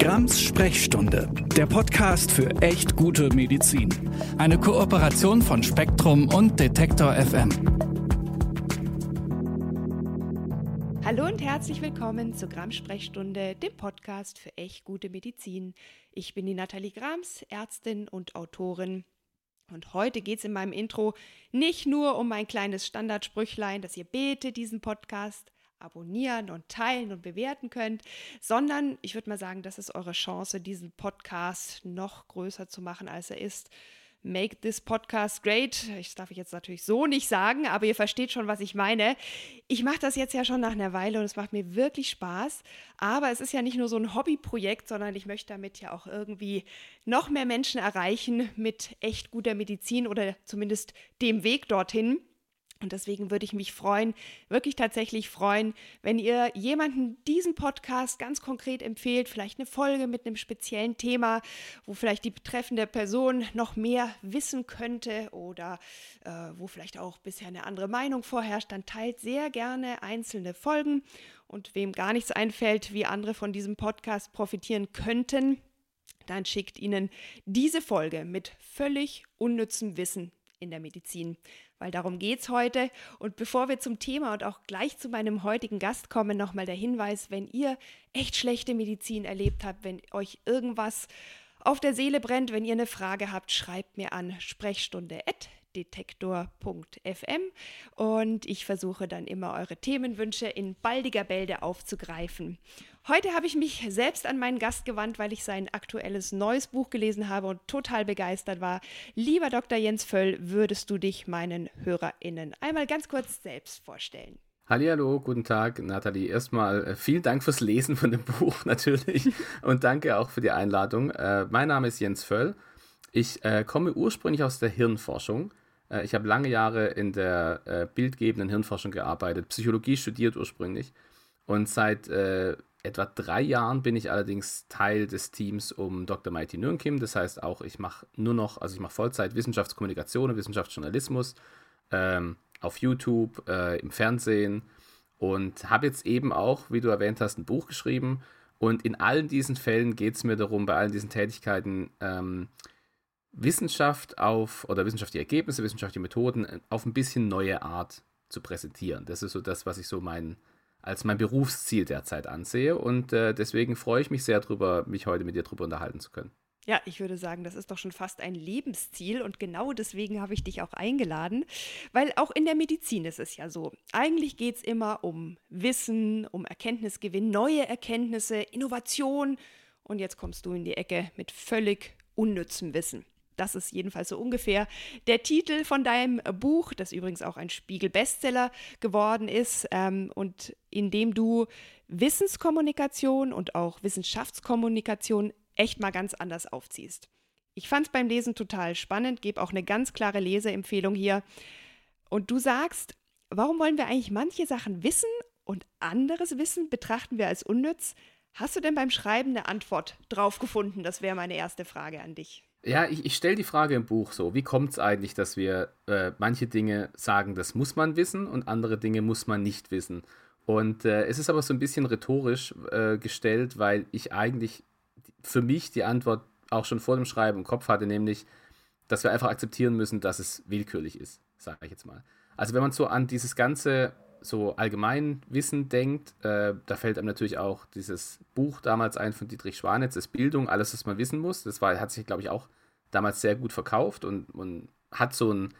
Grams Sprechstunde, der Podcast für echt gute Medizin. Eine Kooperation von Spektrum und Detektor FM. Hallo und herzlich willkommen zur Grams Sprechstunde, dem Podcast für echt gute Medizin. Ich bin die Nathalie Grams, Ärztin und Autorin. Und heute geht es in meinem Intro nicht nur um mein kleines Standardsprüchlein, dass ihr betet diesen Podcast, abonnieren und teilen und bewerten könnt, sondern ich würde mal sagen, das ist eure Chance, diesen Podcast noch größer zu machen, als er ist. Make this podcast great. Ich darf ich jetzt natürlich so nicht sagen, aber ihr versteht schon, was ich meine. Ich mache das jetzt ja schon nach einer Weile und es macht mir wirklich Spaß. Aber es ist ja nicht nur so ein Hobbyprojekt, sondern ich möchte damit ja auch irgendwie noch mehr Menschen erreichen mit echt guter Medizin oder zumindest dem Weg dorthin. Und deswegen würde ich mich freuen, wirklich tatsächlich freuen, wenn ihr jemanden diesen Podcast ganz konkret empfehlt, vielleicht eine Folge mit einem speziellen Thema, wo vielleicht die betreffende Person noch mehr wissen könnte oder äh, wo vielleicht auch bisher eine andere Meinung vorherrscht, dann teilt sehr gerne einzelne Folgen. Und wem gar nichts einfällt, wie andere von diesem Podcast profitieren könnten, dann schickt ihnen diese Folge mit völlig unnützem Wissen in der Medizin weil darum geht es heute. Und bevor wir zum Thema und auch gleich zu meinem heutigen Gast kommen, nochmal der Hinweis, wenn ihr echt schlechte Medizin erlebt habt, wenn euch irgendwas auf der Seele brennt, wenn ihr eine Frage habt, schreibt mir an sprechstunde@ detektor.fm und ich versuche dann immer eure Themenwünsche in baldiger Bälde aufzugreifen. Heute habe ich mich selbst an meinen Gast gewandt, weil ich sein aktuelles neues Buch gelesen habe und total begeistert war. Lieber Dr. Jens Völl, würdest du dich meinen HörerInnen einmal ganz kurz selbst vorstellen? Hallo, guten Tag, Nathalie. Erstmal äh, vielen Dank fürs Lesen von dem Buch natürlich und danke auch für die Einladung. Äh, mein Name ist Jens Völl. Ich äh, komme ursprünglich aus der Hirnforschung. Ich habe lange Jahre in der bildgebenden Hirnforschung gearbeitet, Psychologie studiert ursprünglich. Und seit äh, etwa drei Jahren bin ich allerdings Teil des Teams um Dr. Mighty Nürnkim. Das heißt auch, ich mache nur noch, also ich mache Vollzeit Wissenschaftskommunikation und Wissenschaftsjournalismus ähm, auf YouTube, äh, im Fernsehen und habe jetzt eben auch, wie du erwähnt hast, ein Buch geschrieben. Und in allen diesen Fällen geht es mir darum, bei allen diesen Tätigkeiten, ähm, Wissenschaft auf oder wissenschaftliche Ergebnisse, wissenschaftliche Methoden äh, auf ein bisschen neue Art zu präsentieren. Das ist so das, was ich so mein, als mein Berufsziel derzeit ansehe und äh, deswegen freue ich mich sehr darüber, mich heute mit dir darüber unterhalten zu können. Ja, ich würde sagen, das ist doch schon fast ein Lebensziel und genau deswegen habe ich dich auch eingeladen, weil auch in der Medizin ist es ja so. Eigentlich geht es immer um Wissen, um Erkenntnisgewinn, neue Erkenntnisse, Innovation und jetzt kommst du in die Ecke mit völlig unnützem Wissen. Das ist jedenfalls so ungefähr der Titel von deinem Buch, das übrigens auch ein Spiegel-Bestseller geworden ist ähm, und in dem du Wissenskommunikation und auch Wissenschaftskommunikation echt mal ganz anders aufziehst. Ich fand es beim Lesen total spannend, gebe auch eine ganz klare Leseempfehlung hier. Und du sagst, warum wollen wir eigentlich manche Sachen wissen und anderes Wissen betrachten wir als unnütz? Hast du denn beim Schreiben eine Antwort drauf gefunden? Das wäre meine erste Frage an dich. Ja, ich, ich stelle die Frage im Buch so, wie kommt es eigentlich, dass wir äh, manche Dinge sagen, das muss man wissen und andere Dinge muss man nicht wissen. Und äh, es ist aber so ein bisschen rhetorisch äh, gestellt, weil ich eigentlich für mich die Antwort auch schon vor dem Schreiben im Kopf hatte, nämlich, dass wir einfach akzeptieren müssen, dass es willkürlich ist, sage ich jetzt mal. Also wenn man so an dieses ganze so Allgemeinwissen denkt, äh, da fällt einem natürlich auch dieses Buch damals ein von Dietrich Schwanitz, das Bildung, alles, was man wissen muss. Das war, hat sich, glaube ich, auch damals sehr gut verkauft und, und hat so ein,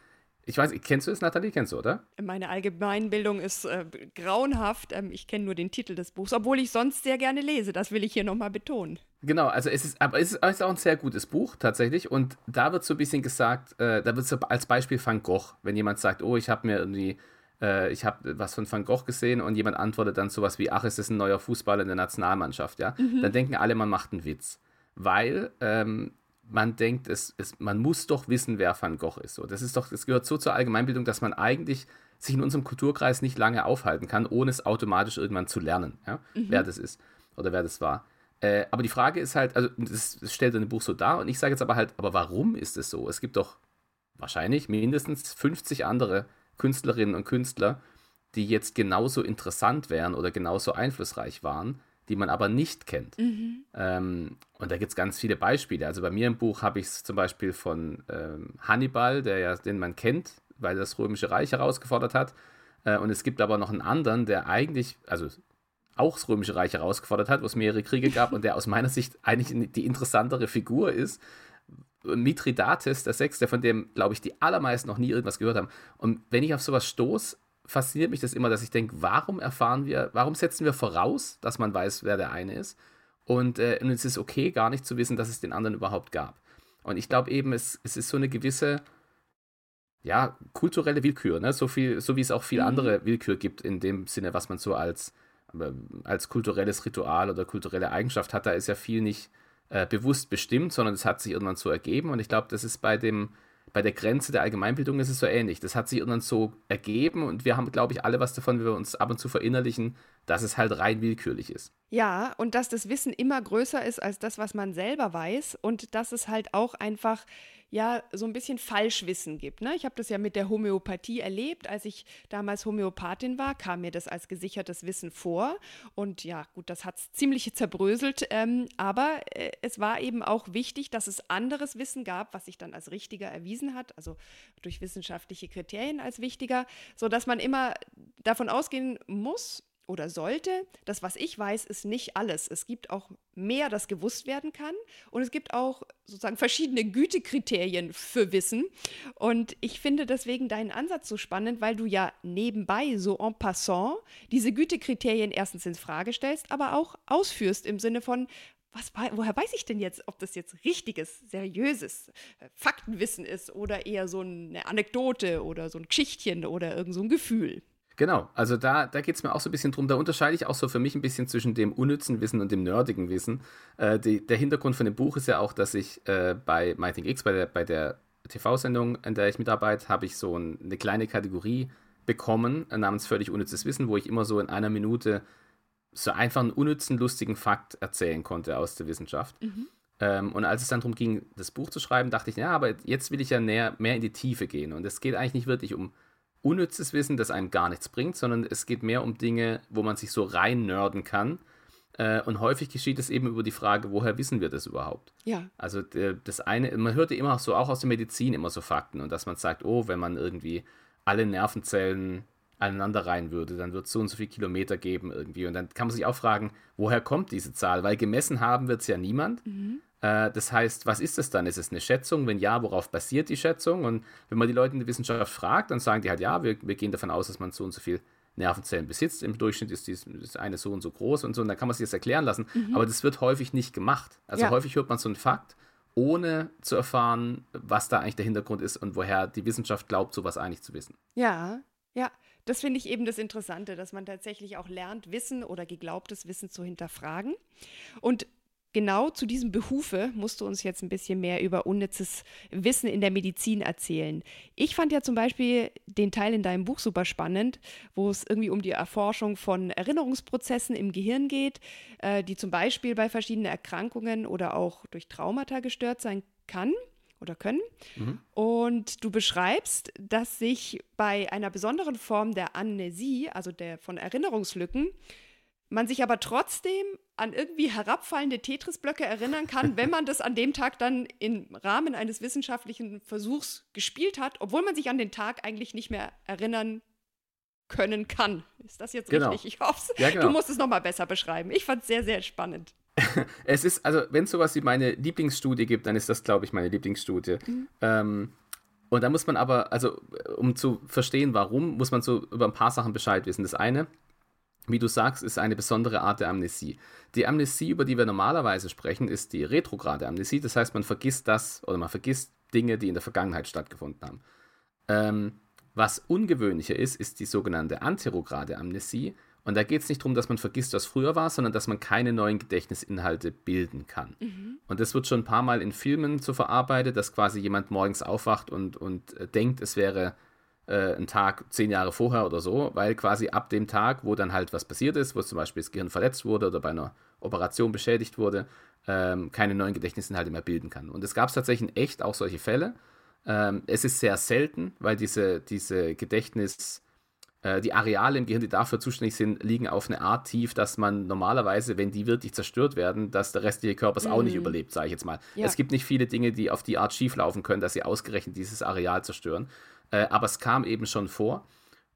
ich weiß, kennst du es, Nathalie? Kennst du, oder? Meine Allgemeinbildung ist äh, grauenhaft. Ähm, ich kenne nur den Titel des Buchs, obwohl ich sonst sehr gerne lese. Das will ich hier nochmal betonen. Genau, also es ist, aber es ist, auch ein sehr gutes Buch tatsächlich. Und da wird so ein bisschen gesagt, äh, da wird so als Beispiel Van Gogh, wenn jemand sagt, oh, ich habe mir irgendwie äh, ich habe was von Van Gogh gesehen und jemand antwortet dann sowas wie, ach, es ist ein neuer Fußballer in der Nationalmannschaft, ja, mhm. dann denken alle, man macht einen Witz. Weil ähm, man denkt, es, es, man muss doch wissen, wer Van Gogh ist. So, das ist doch, das gehört so zur Allgemeinbildung, dass man eigentlich sich in unserem Kulturkreis nicht lange aufhalten kann, ohne es automatisch irgendwann zu lernen, ja, mhm. wer das ist oder wer das war. Äh, aber die Frage ist halt, also das, das stellt ein Buch so dar und ich sage jetzt aber halt, aber warum ist es so? Es gibt doch wahrscheinlich mindestens 50 andere Künstlerinnen und Künstler, die jetzt genauso interessant wären oder genauso einflussreich waren, die man aber nicht kennt. Mhm. Ähm, und da gibt es ganz viele Beispiele. Also bei mir im Buch habe ich es zum Beispiel von ähm, Hannibal, der ja, den man kennt, weil er das Römische Reich herausgefordert hat. Äh, und es gibt aber noch einen anderen, der eigentlich, also auch das Römische Reich herausgefordert hat, wo es mehrere Kriege gab und der aus meiner Sicht eigentlich die interessantere Figur ist. Mithridates, der Sechste, von dem, glaube ich, die allermeisten noch nie irgendwas gehört haben. Und wenn ich auf sowas stoße, fasziniert mich das immer, dass ich denke, warum erfahren wir, warum setzen wir voraus, dass man weiß, wer der eine ist? Und, äh, und es ist okay, gar nicht zu wissen, dass es den anderen überhaupt gab. Und ich glaube eben, es, es ist so eine gewisse, ja, kulturelle Willkür, ne? so, viel, so wie es auch viel mhm. andere Willkür gibt, in dem Sinne, was man so als, äh, als kulturelles Ritual oder kulturelle Eigenschaft hat. Da ist ja viel nicht äh, bewusst bestimmt, sondern es hat sich irgendwann so ergeben. Und ich glaube, das ist bei dem bei der Grenze der Allgemeinbildung ist es so ähnlich. Das hat sich irgendwann so ergeben und wir haben, glaube ich, alle was davon, wenn wir uns ab und zu verinnerlichen, dass es halt rein willkürlich ist. Ja, und dass das Wissen immer größer ist als das, was man selber weiß und dass es halt auch einfach ja so ein bisschen Falschwissen gibt. Ne? Ich habe das ja mit der Homöopathie erlebt. Als ich damals Homöopathin war, kam mir das als gesichertes Wissen vor. Und ja, gut, das hat es ziemlich zerbröselt. Ähm, aber äh, es war eben auch wichtig, dass es anderes Wissen gab, was sich dann als richtiger erwiesen hat, also durch wissenschaftliche Kriterien als wichtiger, sodass man immer davon ausgehen muss, oder sollte. Das, was ich weiß, ist nicht alles. Es gibt auch mehr, das gewusst werden kann. Und es gibt auch sozusagen verschiedene Gütekriterien für Wissen. Und ich finde deswegen deinen Ansatz so spannend, weil du ja nebenbei, so en passant, diese Gütekriterien erstens in Frage stellst, aber auch ausführst im Sinne von, was, woher weiß ich denn jetzt, ob das jetzt richtiges, seriöses äh, Faktenwissen ist oder eher so eine Anekdote oder so ein Geschichtchen oder irgend so ein Gefühl? Genau, also da, da geht es mir auch so ein bisschen drum. Da unterscheide ich auch so für mich ein bisschen zwischen dem unnützen Wissen und dem nerdigen Wissen. Äh, die, der Hintergrund von dem Buch ist ja auch, dass ich äh, bei MyThinkX, bei der, bei der TV-Sendung, in der ich mitarbeite, habe ich so ein, eine kleine Kategorie bekommen, äh, namens völlig unnützes Wissen, wo ich immer so in einer Minute so einfach einen unnützen, lustigen Fakt erzählen konnte aus der Wissenschaft. Mhm. Ähm, und als es dann darum ging, das Buch zu schreiben, dachte ich, ja, aber jetzt will ich ja näher, mehr in die Tiefe gehen. Und es geht eigentlich nicht wirklich um unnützes Wissen, das einem gar nichts bringt, sondern es geht mehr um Dinge, wo man sich so rein nörden kann. Äh, und häufig geschieht es eben über die Frage, woher wissen wir das überhaupt? Ja. Also das eine, man hörte immer so, auch aus der Medizin immer so Fakten und dass man sagt, oh, wenn man irgendwie alle Nervenzellen aneinander rein würde, dann wird es so und so viele Kilometer geben irgendwie. Und dann kann man sich auch fragen, woher kommt diese Zahl? Weil gemessen haben wird es ja niemand. Mhm. Äh, das heißt, was ist es dann? Ist es eine Schätzung? Wenn ja, worauf basiert die Schätzung? Und wenn man die Leute in der Wissenschaft fragt, dann sagen die halt, ja, wir, wir gehen davon aus, dass man so und so viel Nervenzellen besitzt. Im Durchschnitt ist, dies, ist eine so und so groß und so. Und dann kann man sich das erklären lassen. Mhm. Aber das wird häufig nicht gemacht. Also ja. häufig hört man so einen Fakt, ohne zu erfahren, was da eigentlich der Hintergrund ist und woher die Wissenschaft glaubt, sowas eigentlich zu wissen. Ja, ja. Das finde ich eben das Interessante, dass man tatsächlich auch lernt, Wissen oder geglaubtes Wissen zu hinterfragen. Und genau zu diesem Behufe musst du uns jetzt ein bisschen mehr über unnützes Wissen in der Medizin erzählen. Ich fand ja zum Beispiel den Teil in deinem Buch super spannend, wo es irgendwie um die Erforschung von Erinnerungsprozessen im Gehirn geht, äh, die zum Beispiel bei verschiedenen Erkrankungen oder auch durch Traumata gestört sein kann oder können. Mhm. Und du beschreibst, dass sich bei einer besonderen Form der Amnesie, also der von Erinnerungslücken, man sich aber trotzdem an irgendwie herabfallende Tetris-Blöcke erinnern kann, wenn man das an dem Tag dann im Rahmen eines wissenschaftlichen Versuchs gespielt hat, obwohl man sich an den Tag eigentlich nicht mehr erinnern können kann. Ist das jetzt genau. richtig? Ich hoffe, ja, genau. du musst es nochmal besser beschreiben. Ich fand es sehr, sehr spannend. es ist, also wenn es sowas wie meine Lieblingsstudie gibt, dann ist das, glaube ich, meine Lieblingsstudie. Mhm. Ähm, und da muss man aber, also um zu verstehen, warum, muss man so über ein paar Sachen Bescheid wissen. Das eine, wie du sagst, ist eine besondere Art der Amnesie. Die Amnesie, über die wir normalerweise sprechen, ist die retrograde Amnesie. Das heißt, man vergisst das oder man vergisst Dinge, die in der Vergangenheit stattgefunden haben. Ähm, was ungewöhnlicher ist, ist die sogenannte anterograde Amnesie. Und da geht es nicht darum, dass man vergisst, was früher war, sondern dass man keine neuen Gedächtnisinhalte bilden kann. Mhm. Und das wird schon ein paar Mal in Filmen so verarbeitet, dass quasi jemand morgens aufwacht und, und äh, denkt, es wäre äh, einen Tag zehn Jahre vorher oder so, weil quasi ab dem Tag, wo dann halt was passiert ist, wo zum Beispiel das Gehirn verletzt wurde oder bei einer Operation beschädigt wurde, ähm, keine neuen Gedächtnisinhalte mehr bilden kann. Und es gab tatsächlich in echt auch solche Fälle. Ähm, es ist sehr selten, weil diese, diese Gedächtnis, äh, die Areale im Gehirn, die dafür zuständig sind, liegen auf eine Art tief, dass man normalerweise, wenn die wirklich zerstört werden, dass der restliche Körper es auch nicht mhm. überlebt, sage ich jetzt mal. Ja. Es gibt nicht viele Dinge, die auf die Art schieflaufen können, dass sie ausgerechnet dieses Areal zerstören. Äh, aber es kam eben schon vor.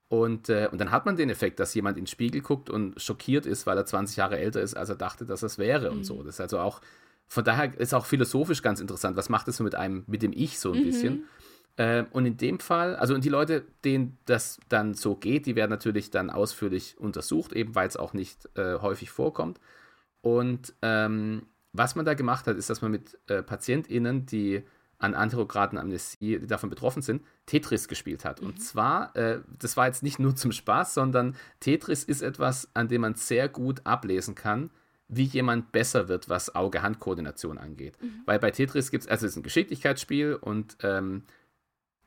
Und, äh, und dann hat man den Effekt, dass jemand in den Spiegel guckt und schockiert ist, weil er 20 Jahre älter ist, als er dachte, dass es wäre mhm. und so. Das ist also auch, von daher ist auch philosophisch ganz interessant. Was macht es so mit einem, mit dem Ich so ein mhm. bisschen? Äh, und in dem Fall, also und die Leute, denen das dann so geht, die werden natürlich dann ausführlich untersucht, eben weil es auch nicht äh, häufig vorkommt. Und ähm, was man da gemacht hat, ist, dass man mit äh, PatientInnen, die an anterogradaten Amnesie, die davon betroffen sind, Tetris gespielt hat. Mhm. Und zwar, äh, das war jetzt nicht nur zum Spaß, sondern Tetris ist etwas, an dem man sehr gut ablesen kann, wie jemand besser wird, was Auge-Hand-Koordination angeht. Mhm. Weil bei Tetris gibt es, also es ist ein Geschicklichkeitsspiel und ähm,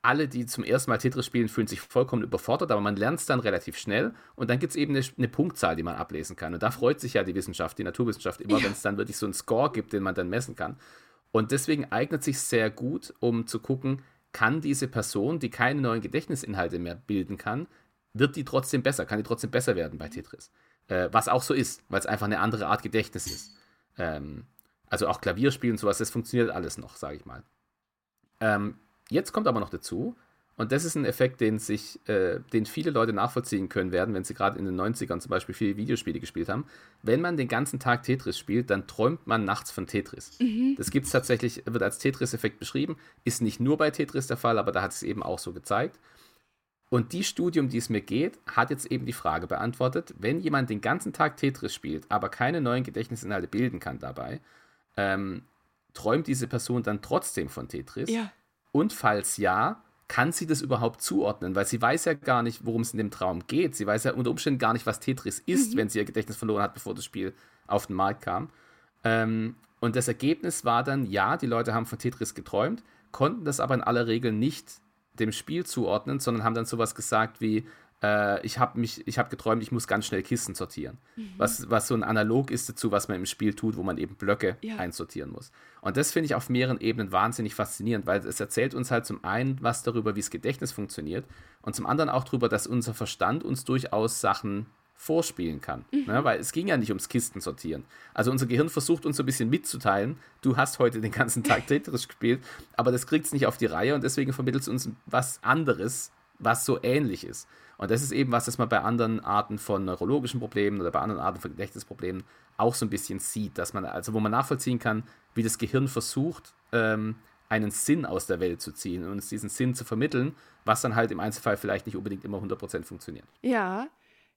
alle, die zum ersten Mal Tetris spielen, fühlen sich vollkommen überfordert, aber man lernt es dann relativ schnell und dann gibt es eben eine, eine, Punktzahl, die man ablesen kann. Und da freut sich ja die Wissenschaft, die Naturwissenschaft immer, ja. wenn es dann wirklich so einen Score gibt, den man dann messen kann. Und deswegen eignet sich sehr gut, um zu gucken, kann diese Person, die keine neuen Gedächtnisinhalte mehr bilden kann, wird die trotzdem besser, kann die trotzdem besser werden bei Tetris. Äh, was auch so ist, weil es einfach eine andere Art Gedächtnis ist. Ähm, also auch Klavierspielen und sowas, das funktioniert alles noch, sage ich mal. Ähm, Jetzt kommt aber noch dazu, und das ist ein Effekt, den sich, äh, den viele Leute nachvollziehen können werden, wenn sie gerade in den 90ern zum Beispiel viele Videospiele gespielt haben. Wenn man den ganzen Tag Tetris spielt, dann träumt man nachts von Tetris. Mhm. Das gibt es tatsächlich, wird als Tetris-Effekt beschrieben. Ist nicht nur bei Tetris der Fall, aber da hat es eben auch so gezeigt. Und die Studie, um die es mir geht, hat jetzt eben die Frage beantwortet, wenn jemand den ganzen Tag Tetris spielt, aber keine neuen Gedächtnisinhalte bilden kann dabei, ähm, träumt diese Person dann trotzdem von Tetris? Ja. Und falls ja, kann sie das überhaupt zuordnen? Weil sie weiß ja gar nicht, worum es in dem Traum geht. Sie weiß ja unter Umständen gar nicht, was Tetris ist, mhm. wenn sie ihr Gedächtnis verloren hat, bevor das Spiel auf den Markt kam. Ähm, und das Ergebnis war dann, ja, die Leute haben von Tetris geträumt, konnten das aber in aller Regel nicht dem Spiel zuordnen, sondern haben dann sowas gesagt wie, äh, ich habe mich, ich habe geträumt, ich muss ganz schnell Kisten sortieren. Mhm. Was, was so ein Analog ist dazu, was man im Spiel tut, wo man eben Blöcke ja. einsortieren muss. Und das finde ich auf mehreren Ebenen wahnsinnig faszinierend, weil es erzählt uns halt zum einen was darüber, wie das Gedächtnis funktioniert und zum anderen auch darüber, dass unser Verstand uns durchaus Sachen vorspielen kann. Mhm. Ne? Weil es ging ja nicht ums Kisten sortieren. Also unser Gehirn versucht uns so ein bisschen mitzuteilen, du hast heute den ganzen Tag Tetris gespielt, aber das kriegt es nicht auf die Reihe und deswegen vermittelt es uns was anderes, was so ähnlich ist. Und das ist eben was, das man bei anderen Arten von neurologischen Problemen oder bei anderen Arten von Gedächtnisproblemen auch so ein bisschen sieht, dass man, also wo man nachvollziehen kann, wie das Gehirn versucht, ähm, einen Sinn aus der Welt zu ziehen und uns diesen Sinn zu vermitteln, was dann halt im Einzelfall vielleicht nicht unbedingt immer 100% funktioniert. Ja,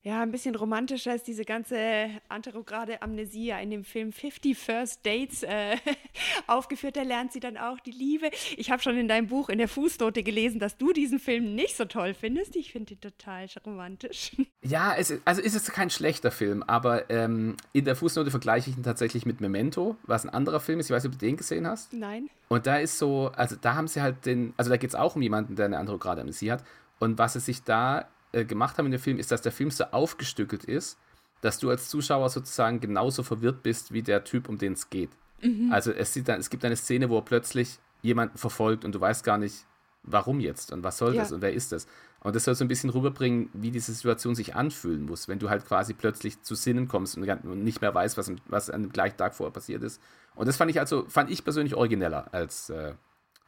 ja, ein bisschen romantischer ist diese ganze anterograde Amnesie in dem Film 50 First Dates äh, aufgeführt. Da lernt sie dann auch die Liebe. Ich habe schon in deinem Buch in der Fußnote gelesen, dass du diesen Film nicht so toll findest. Ich finde ihn total romantisch. Ja, es, also ist es kein schlechter Film, aber ähm, in der Fußnote vergleiche ich ihn tatsächlich mit Memento, was ein anderer Film ist. Ich weiß nicht, ob du den gesehen hast. Nein. Und da ist so, also da haben sie halt den, also da geht es auch um jemanden, der eine anterograde Amnesie hat. Und was es sich da äh, gemacht haben in dem Film, ist, dass der Film so aufgestückelt ist, dass du als Zuschauer sozusagen genauso verwirrt bist wie der Typ, um den es geht. Mhm. Also es, sieht dann, es gibt eine Szene, wo er plötzlich jemanden verfolgt und du weißt gar nicht, warum jetzt und was soll ja. das und wer ist das. Und das soll so ein bisschen rüberbringen, wie diese Situation sich anfühlen muss, wenn du halt quasi plötzlich zu Sinnen kommst und nicht mehr weißt, was, was an dem gleichen Tag vorher passiert ist. Und das fand ich also, fand ich persönlich origineller als äh,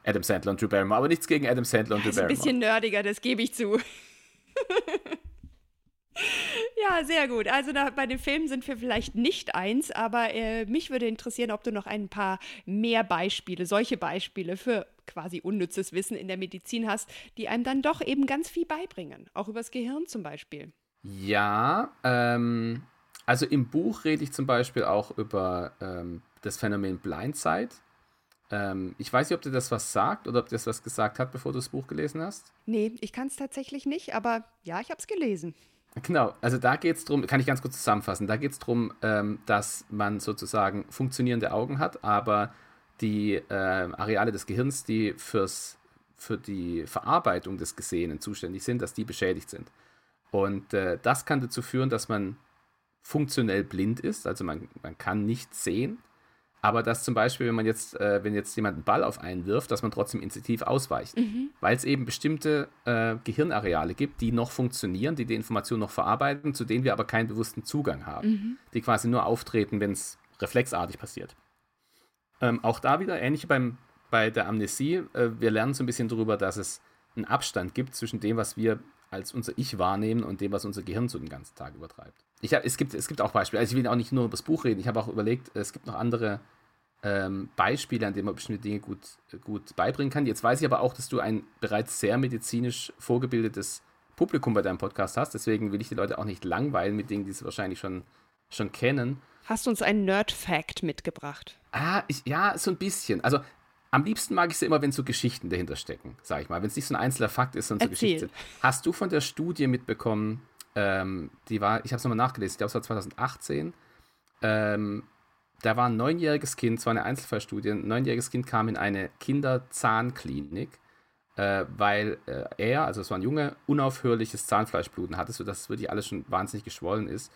Adam Sandler und Drew Barrymore. Aber nichts gegen Adam Sandler und Drew Barrymore. Ist ein bisschen nerdiger, das gebe ich zu. ja, sehr gut. Also da, bei den Filmen sind wir vielleicht nicht eins, aber äh, mich würde interessieren, ob du noch ein paar mehr Beispiele, solche Beispiele für quasi unnützes Wissen in der Medizin hast, die einem dann doch eben ganz viel beibringen. Auch übers Gehirn zum Beispiel. Ja, ähm, also im Buch rede ich zum Beispiel auch über ähm, das Phänomen Blindside. Ähm, ich weiß nicht, ob dir das was sagt oder ob dir das was gesagt hat, bevor du das Buch gelesen hast. Nee, ich kann es tatsächlich nicht, aber ja, ich habe es gelesen. Genau, also da geht es darum, kann ich ganz kurz zusammenfassen, da geht es darum, ähm, dass man sozusagen funktionierende Augen hat, aber die äh, Areale des Gehirns, die fürs, für die Verarbeitung des Gesehenen zuständig sind, dass die beschädigt sind. Und äh, das kann dazu führen, dass man funktionell blind ist, also man, man kann nicht sehen, aber dass zum Beispiel, wenn man jetzt, äh, wenn jetzt jemand einen Ball auf einen wirft, dass man trotzdem instinktiv ausweicht. Mhm. Weil es eben bestimmte äh, Gehirnareale gibt, die noch funktionieren, die die Information noch verarbeiten, zu denen wir aber keinen bewussten Zugang haben. Mhm. Die quasi nur auftreten, wenn es reflexartig passiert. Ähm, auch da wieder, ähnlich beim, bei der Amnesie, äh, wir lernen so ein bisschen darüber, dass es einen Abstand gibt zwischen dem, was wir als unser Ich wahrnehmen und dem, was unser Gehirn so den ganzen Tag übertreibt. Ich hab, es, gibt, es gibt auch Beispiele, also ich will auch nicht nur über das Buch reden, ich habe auch überlegt, es gibt noch andere ähm, Beispiele, an denen man bestimmte Dinge gut, gut beibringen kann. Jetzt weiß ich aber auch, dass du ein bereits sehr medizinisch vorgebildetes Publikum bei deinem Podcast hast, deswegen will ich die Leute auch nicht langweilen mit Dingen, die sie wahrscheinlich schon, schon kennen. Hast du uns einen Nerd-Fact mitgebracht? Ah, ich, ja, so ein bisschen. Also am liebsten mag ich es immer, wenn so Geschichten dahinter stecken, sag ich mal. Wenn es nicht so ein einzelner Fakt ist, sondern so Geschichten. Hast du von der Studie mitbekommen, ähm, die war, ich habe es nochmal nachgelesen, ich glaube, es war 2018. Ähm, da war ein neunjähriges Kind, es war eine Einzelfallstudie, ein neunjähriges Kind kam in eine Kinderzahnklinik, äh, weil äh, er, also es war ein Junge, unaufhörliches Zahnfleischbluten hatte, sodass es wirklich alles schon wahnsinnig geschwollen ist.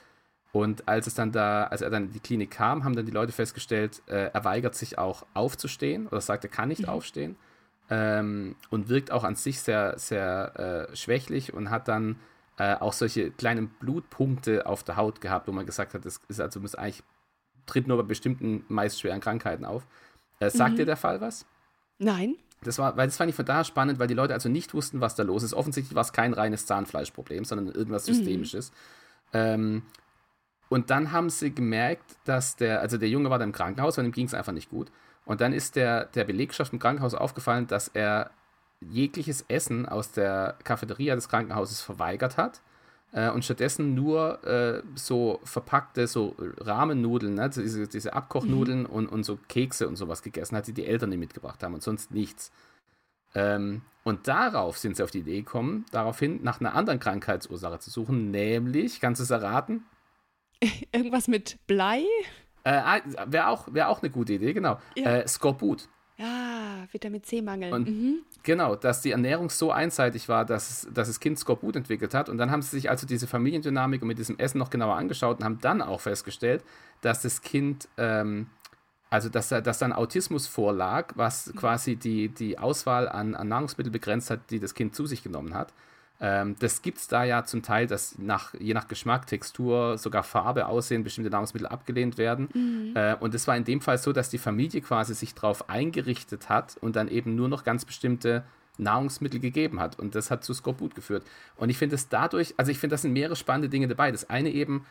Und als es dann da, als er dann in die Klinik kam, haben dann die Leute festgestellt, äh, er weigert sich auch aufzustehen oder sagt, er kann nicht mhm. aufstehen ähm, und wirkt auch an sich sehr, sehr äh, schwächlich und hat dann äh, auch solche kleinen Blutpunkte auf der Haut gehabt, wo man gesagt hat, das ist also muss eigentlich tritt nur bei bestimmten meist schweren Krankheiten auf. Äh, sagt mhm. dir der Fall was? Nein. Das war, weil das fand ich von daher spannend, weil die Leute also nicht wussten, was da los ist. Offensichtlich war es kein reines Zahnfleischproblem, sondern irgendwas mhm. Systemisches. Mhm. Ähm, und dann haben sie gemerkt, dass der, also der Junge war da im Krankenhaus, weil ihm ging es einfach nicht gut. Und dann ist der, der Belegschaft im Krankenhaus aufgefallen, dass er jegliches Essen aus der Cafeteria des Krankenhauses verweigert hat äh, und stattdessen nur äh, so verpackte so Rahmennudeln, ne? diese, diese Abkochnudeln mhm. und, und so Kekse und sowas gegessen hat, die die Eltern ihm mitgebracht haben und sonst nichts. Ähm, und darauf sind sie auf die Idee gekommen, daraufhin nach einer anderen Krankheitsursache zu suchen, nämlich, kannst du es erraten? Irgendwas mit Blei? Äh, ah, Wäre auch, wär auch eine gute Idee, genau. Ja. Äh, Skorbut. Ja, Vitamin C-Mangel. Mhm. Genau, dass die Ernährung so einseitig war, dass, dass das Kind Skorbut entwickelt hat. Und dann haben sie sich also diese Familiendynamik und mit diesem Essen noch genauer angeschaut und haben dann auch festgestellt, dass das Kind, ähm, also dass, dass dann Autismus vorlag, was mhm. quasi die, die Auswahl an, an Nahrungsmitteln begrenzt hat, die das Kind zu sich genommen hat. Ähm, das gibt es da ja zum Teil, dass nach, je nach Geschmack, Textur, sogar Farbe, Aussehen bestimmte Nahrungsmittel abgelehnt werden. Mhm. Äh, und es war in dem Fall so, dass die Familie quasi sich darauf eingerichtet hat und dann eben nur noch ganz bestimmte Nahrungsmittel gegeben hat. Und das hat zu Skorbut geführt. Und ich finde es dadurch, also ich finde, das sind mehrere spannende Dinge dabei. Das eine eben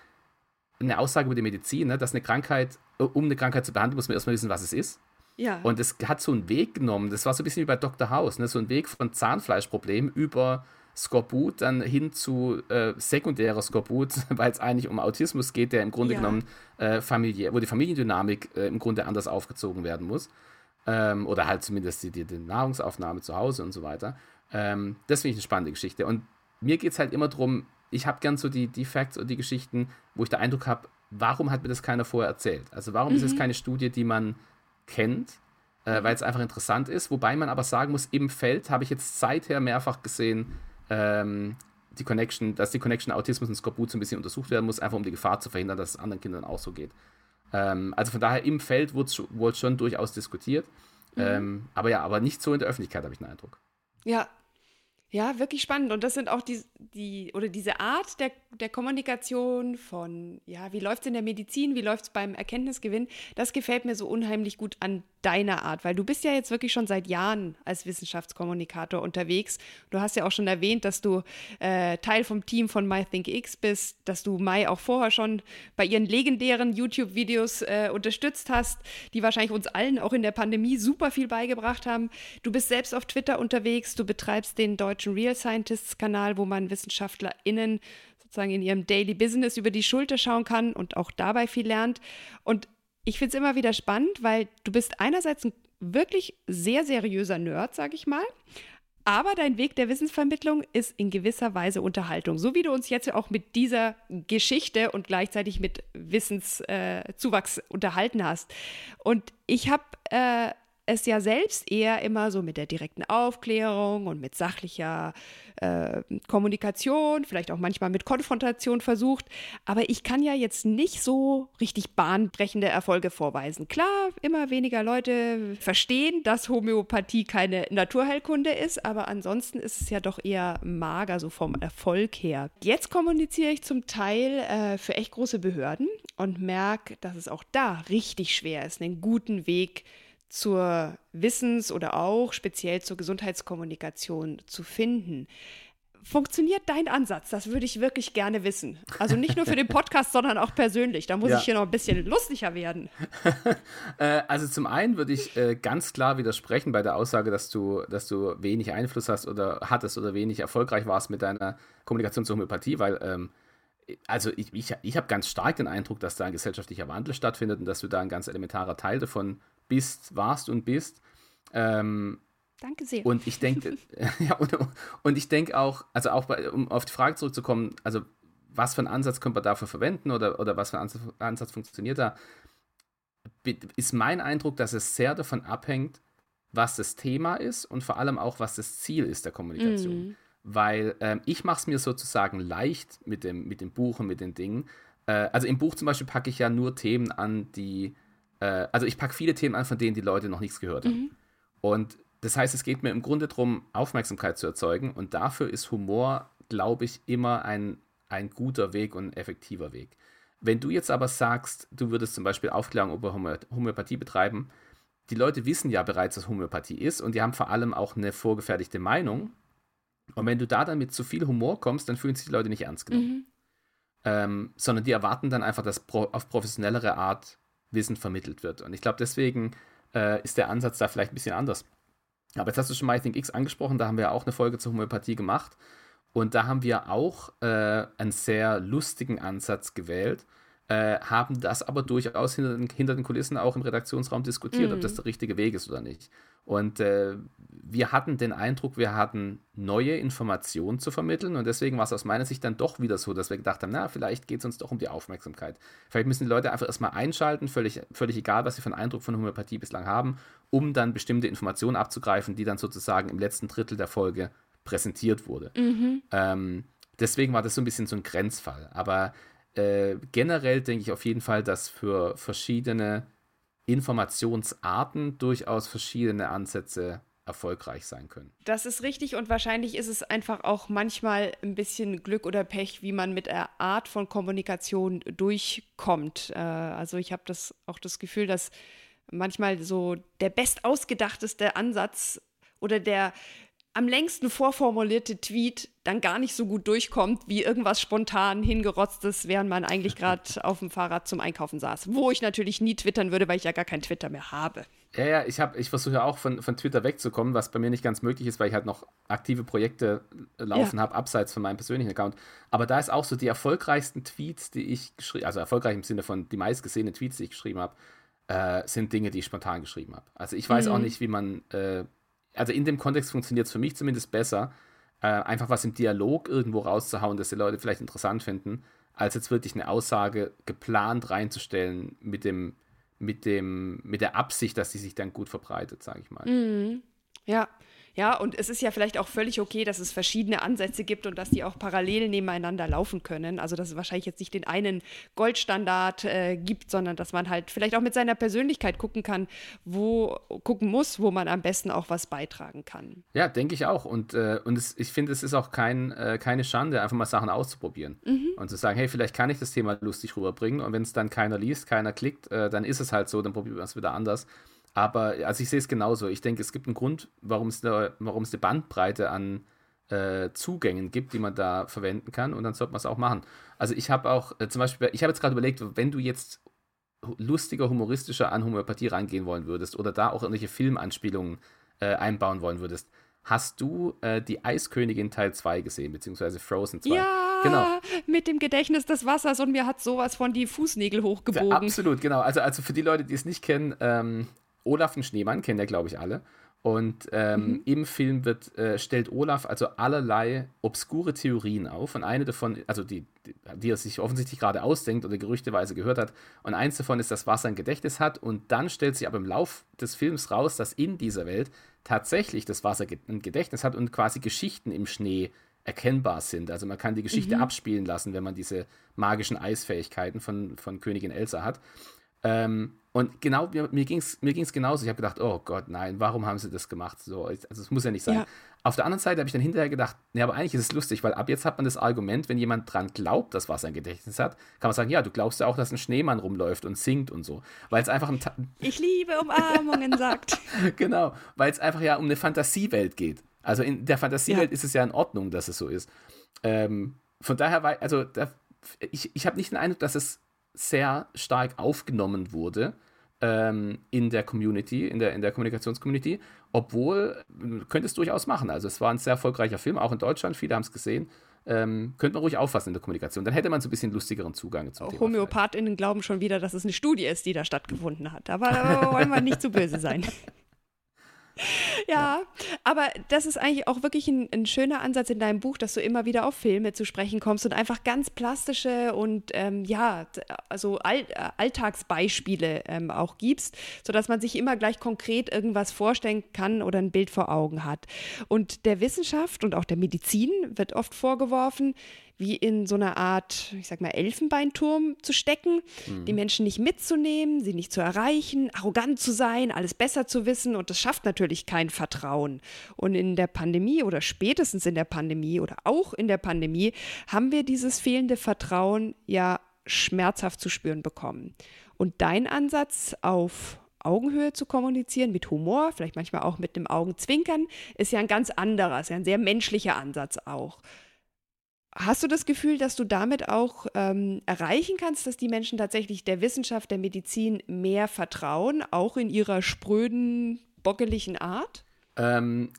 eine Aussage über die Medizin, ne, dass eine Krankheit, um eine Krankheit zu behandeln, muss man erstmal wissen, was es ist. Ja. Und es hat so einen Weg genommen, das war so ein bisschen wie bei Dr. House, ne, so ein Weg von Zahnfleischproblemen über Skorbut dann hin zu äh, sekundärer Skorbut, weil es eigentlich um Autismus geht, der im Grunde ja. genommen äh, familiär, wo die Familiendynamik äh, im Grunde anders aufgezogen werden muss. Ähm, oder halt zumindest die, die, die, Nahrungsaufnahme zu Hause und so weiter. Ähm, das finde ich eine spannende Geschichte. Und mir geht es halt immer darum, ich habe gern so die, die Facts und die Geschichten, wo ich den Eindruck habe, warum hat mir das keiner vorher erzählt? Also warum mhm. ist es mhm. keine Studie, die man kennt, äh, weil es einfach interessant ist. Wobei man aber sagen muss, im Feld habe ich jetzt seither mehrfach gesehen, ähm, die Connection, dass die Connection Autismus und Skorbut so ein bisschen untersucht werden muss, einfach um die Gefahr zu verhindern, dass es anderen Kindern auch so geht. Ähm, also von daher im Feld wurde es schon durchaus diskutiert. Mhm. Ähm, aber ja, aber nicht so in der Öffentlichkeit, habe ich den Eindruck. Ja, ja, wirklich spannend. Und das sind auch die, die oder diese Art der, der Kommunikation von, ja, wie läuft es in der Medizin, wie läuft es beim Erkenntnisgewinn, das gefällt mir so unheimlich gut an deiner Art, weil du bist ja jetzt wirklich schon seit Jahren als Wissenschaftskommunikator unterwegs. Du hast ja auch schon erwähnt, dass du äh, Teil vom Team von MyThinkX bist, dass du Mai auch vorher schon bei ihren legendären YouTube-Videos äh, unterstützt hast, die wahrscheinlich uns allen auch in der Pandemie super viel beigebracht haben. Du bist selbst auf Twitter unterwegs, du betreibst den deutschen Real Scientists-Kanal, wo man WissenschaftlerInnen sozusagen in ihrem Daily Business über die Schulter schauen kann und auch dabei viel lernt. Und ich finde es immer wieder spannend, weil du bist einerseits ein wirklich sehr seriöser Nerd, sag ich mal. Aber dein Weg der Wissensvermittlung ist in gewisser Weise Unterhaltung. So wie du uns jetzt auch mit dieser Geschichte und gleichzeitig mit Wissenszuwachs äh, unterhalten hast. Und ich habe äh, es ja selbst eher immer so mit der direkten Aufklärung und mit sachlicher äh, Kommunikation, vielleicht auch manchmal mit Konfrontation versucht. Aber ich kann ja jetzt nicht so richtig bahnbrechende Erfolge vorweisen. Klar, immer weniger Leute verstehen, dass Homöopathie keine Naturheilkunde ist, aber ansonsten ist es ja doch eher mager, so vom Erfolg her. Jetzt kommuniziere ich zum Teil äh, für echt große Behörden und merke, dass es auch da richtig schwer ist, einen guten Weg zur Wissens- oder auch speziell zur Gesundheitskommunikation zu finden. Funktioniert dein Ansatz? Das würde ich wirklich gerne wissen. Also nicht nur für den Podcast, sondern auch persönlich. Da muss ja. ich hier noch ein bisschen lustiger werden. äh, also zum einen würde ich äh, ganz klar widersprechen bei der Aussage, dass du, dass du wenig Einfluss hast oder hattest oder wenig erfolgreich warst mit deiner Kommunikation zur Homöopathie, weil ähm, also ich, ich, ich habe ganz stark den Eindruck, dass da ein gesellschaftlicher Wandel stattfindet und dass du da ein ganz elementarer Teil davon bist, warst und bist. Ähm, Danke sehr. Und ich denke, ja, und, und, ich denke auch, also auch bei, um auf die Frage zurückzukommen, also was für einen Ansatz könnte man dafür verwenden oder, oder was für ein Ansatz, Ansatz funktioniert da, ist mein Eindruck, dass es sehr davon abhängt, was das Thema ist und vor allem auch, was das Ziel ist der Kommunikation. Mm. Weil ähm, ich mache es mir sozusagen leicht mit dem, mit dem Buch und mit den Dingen. Äh, also im Buch zum Beispiel packe ich ja nur Themen an, die, äh, also ich packe viele Themen an, von denen die Leute noch nichts gehört haben. Mhm. Und das heißt, es geht mir im Grunde darum, Aufmerksamkeit zu erzeugen. Und dafür ist Humor, glaube ich, immer ein, ein guter Weg und ein effektiver Weg. Wenn du jetzt aber sagst, du würdest zum Beispiel Aufklärung über Homöopathie betreiben, die Leute wissen ja bereits, was Homöopathie ist und die haben vor allem auch eine vorgefertigte Meinung. Und wenn du da dann mit zu viel Humor kommst, dann fühlen sich die Leute nicht ernst genommen. Mhm. Ähm, sondern die erwarten dann einfach, dass pro, auf professionellere Art Wissen vermittelt wird. Und ich glaube, deswegen äh, ist der Ansatz da vielleicht ein bisschen anders. Aber jetzt hast du schon MyThinkX angesprochen, da haben wir auch eine Folge zur Homöopathie gemacht. Und da haben wir auch äh, einen sehr lustigen Ansatz gewählt, äh, haben das aber durchaus hinter den, hinter den, Kulissen auch im Redaktionsraum diskutiert, mhm. ob das der richtige Weg ist oder nicht. Und äh, wir hatten den Eindruck, wir hatten neue Informationen zu vermitteln und deswegen war es aus meiner Sicht dann doch wieder so, dass wir gedacht haben, na, vielleicht geht es uns doch um die Aufmerksamkeit. Vielleicht müssen die Leute einfach erstmal einschalten, völlig, völlig egal, was sie für einen Eindruck von Homöopathie bislang haben, um dann bestimmte Informationen abzugreifen, die dann sozusagen im letzten Drittel der Folge präsentiert wurde. Mhm. Ähm, deswegen war das so ein bisschen so ein Grenzfall. Aber äh, generell denke ich auf jeden Fall, dass für verschiedene Informationsarten durchaus verschiedene Ansätze erfolgreich sein können. Das ist richtig und wahrscheinlich ist es einfach auch manchmal ein bisschen Glück oder Pech, wie man mit der Art von Kommunikation durchkommt. Äh, also ich habe das auch das Gefühl, dass manchmal so der bestausgedachteste Ansatz oder der am längsten vorformulierte Tweet dann gar nicht so gut durchkommt, wie irgendwas spontan hingerotztes, während man eigentlich gerade auf dem Fahrrad zum Einkaufen saß. Wo ich natürlich nie twittern würde, weil ich ja gar kein Twitter mehr habe. Ja, ja, ich, ich versuche ja auch von, von Twitter wegzukommen, was bei mir nicht ganz möglich ist, weil ich halt noch aktive Projekte laufen ja. habe, abseits von meinem persönlichen Account. Aber da ist auch so die erfolgreichsten Tweets, die ich geschrieben also erfolgreich im Sinne von die meistgesehenen Tweets, die ich geschrieben habe, äh, sind Dinge, die ich spontan geschrieben habe. Also ich weiß mhm. auch nicht, wie man äh, also in dem Kontext funktioniert es für mich zumindest besser, äh, einfach was im Dialog irgendwo rauszuhauen, dass die Leute vielleicht interessant finden, als jetzt wirklich eine Aussage geplant reinzustellen mit dem, mit dem, mit der Absicht, dass sie sich dann gut verbreitet, sage ich mal. Mhm. Ja, ja, und es ist ja vielleicht auch völlig okay, dass es verschiedene Ansätze gibt und dass die auch parallel nebeneinander laufen können. Also dass es wahrscheinlich jetzt nicht den einen Goldstandard äh, gibt, sondern dass man halt vielleicht auch mit seiner Persönlichkeit gucken kann, wo gucken muss, wo man am besten auch was beitragen kann. Ja, denke ich auch. Und, äh, und es, ich finde, es ist auch kein, äh, keine Schande, einfach mal Sachen auszuprobieren mhm. und zu sagen, hey, vielleicht kann ich das Thema lustig rüberbringen und wenn es dann keiner liest, keiner klickt, äh, dann ist es halt so, dann probieren wir es wieder anders. Aber also ich sehe es genauso. Ich denke, es gibt einen Grund, warum es eine, warum es eine Bandbreite an äh, Zugängen gibt, die man da verwenden kann und dann sollte man es auch machen. Also ich habe auch äh, zum Beispiel, ich habe jetzt gerade überlegt, wenn du jetzt lustiger, humoristischer an Homöopathie rangehen wollen würdest oder da auch irgendwelche Filmanspielungen äh, einbauen wollen würdest, hast du äh, die Eiskönigin Teil 2 gesehen, beziehungsweise Frozen 2? Ja, genau. mit dem Gedächtnis des Wassers und mir hat sowas von die Fußnägel hochgebogen. Ja, absolut, genau. Also, also für die Leute, die es nicht kennen, ähm, Olaf den Schneemann, kennen ja, glaube ich, alle. Und ähm, mhm. im Film wird, äh, stellt Olaf also allerlei obskure Theorien auf. Und eine davon, also die, die, die er sich offensichtlich gerade ausdenkt oder gerüchteweise gehört hat. Und eins davon ist, dass Wasser ein Gedächtnis hat. Und dann stellt sich aber im Lauf des Films raus, dass in dieser Welt tatsächlich das Wasser ein Gedächtnis hat und quasi Geschichten im Schnee erkennbar sind. Also man kann die Geschichte mhm. abspielen lassen, wenn man diese magischen Eisfähigkeiten von, von Königin Elsa hat. Ähm, und genau, mir, mir ging es mir ging's genauso. Ich habe gedacht, oh Gott, nein, warum haben sie das gemacht? So, also es muss ja nicht sein. Ja. Auf der anderen Seite habe ich dann hinterher gedacht, nee, aber eigentlich ist es lustig, weil ab jetzt hat man das Argument, wenn jemand dran glaubt, dass was ein Gedächtnis hat, kann man sagen, ja, du glaubst ja auch, dass ein Schneemann rumläuft und singt und so. Weil es einfach ein Ta Ich liebe Umarmungen, sagt. genau, weil es einfach ja um eine Fantasiewelt geht. Also in der Fantasiewelt ja. ist es ja in Ordnung, dass es so ist. Ähm, von daher war, also da, ich, ich habe nicht den Eindruck, dass es sehr stark aufgenommen wurde ähm, in der Community, in der, in der Kommunikationscommunity, obwohl, könnte es durchaus machen. Also es war ein sehr erfolgreicher Film, auch in Deutschland, viele haben es gesehen. Ähm, könnte man ruhig auffassen in der Kommunikation. Dann hätte man so ein bisschen lustigeren Zugang zum Auch Thema. HomöopathInnen glauben schon wieder, dass es eine Studie ist, die da stattgefunden hat. Aber da wollen wir nicht zu böse sein. Ja, aber das ist eigentlich auch wirklich ein, ein, schöner Ansatz in deinem Buch, dass du immer wieder auf Filme zu sprechen kommst und einfach ganz plastische und ähm, ja, also All äh, Alltagsbeispiele ähm, auch gibst, sodass man sich immer gleich konkret irgendwas vorstellen kann oder ein Bild vor Augen hat. Und der Wissenschaft und auch der Medizin wird oft vorgeworfen, wie in so einer Art, ich sag mal, Elfenbeinturm zu stecken, mhm. die Menschen nicht mitzunehmen, sie nicht zu erreichen, arrogant zu sein, alles besser zu wissen und das schafft natürlich kein Vertrauen. Und in der Pandemie oder spätestens in der Pandemie oder auch in der Pandemie haben wir dieses fehlende Vertrauen ja schmerzhaft zu spüren bekommen. Und dein Ansatz auf Augenhöhe zu kommunizieren, mit Humor, vielleicht manchmal auch mit dem Augenzwinkern, ist ja ein ganz anderer, ist ja ein sehr menschlicher Ansatz auch. Hast du das Gefühl, dass du damit auch ähm, erreichen kannst, dass die Menschen tatsächlich der Wissenschaft, der Medizin mehr vertrauen, auch in ihrer spröden, bockeligen Art? Ähm,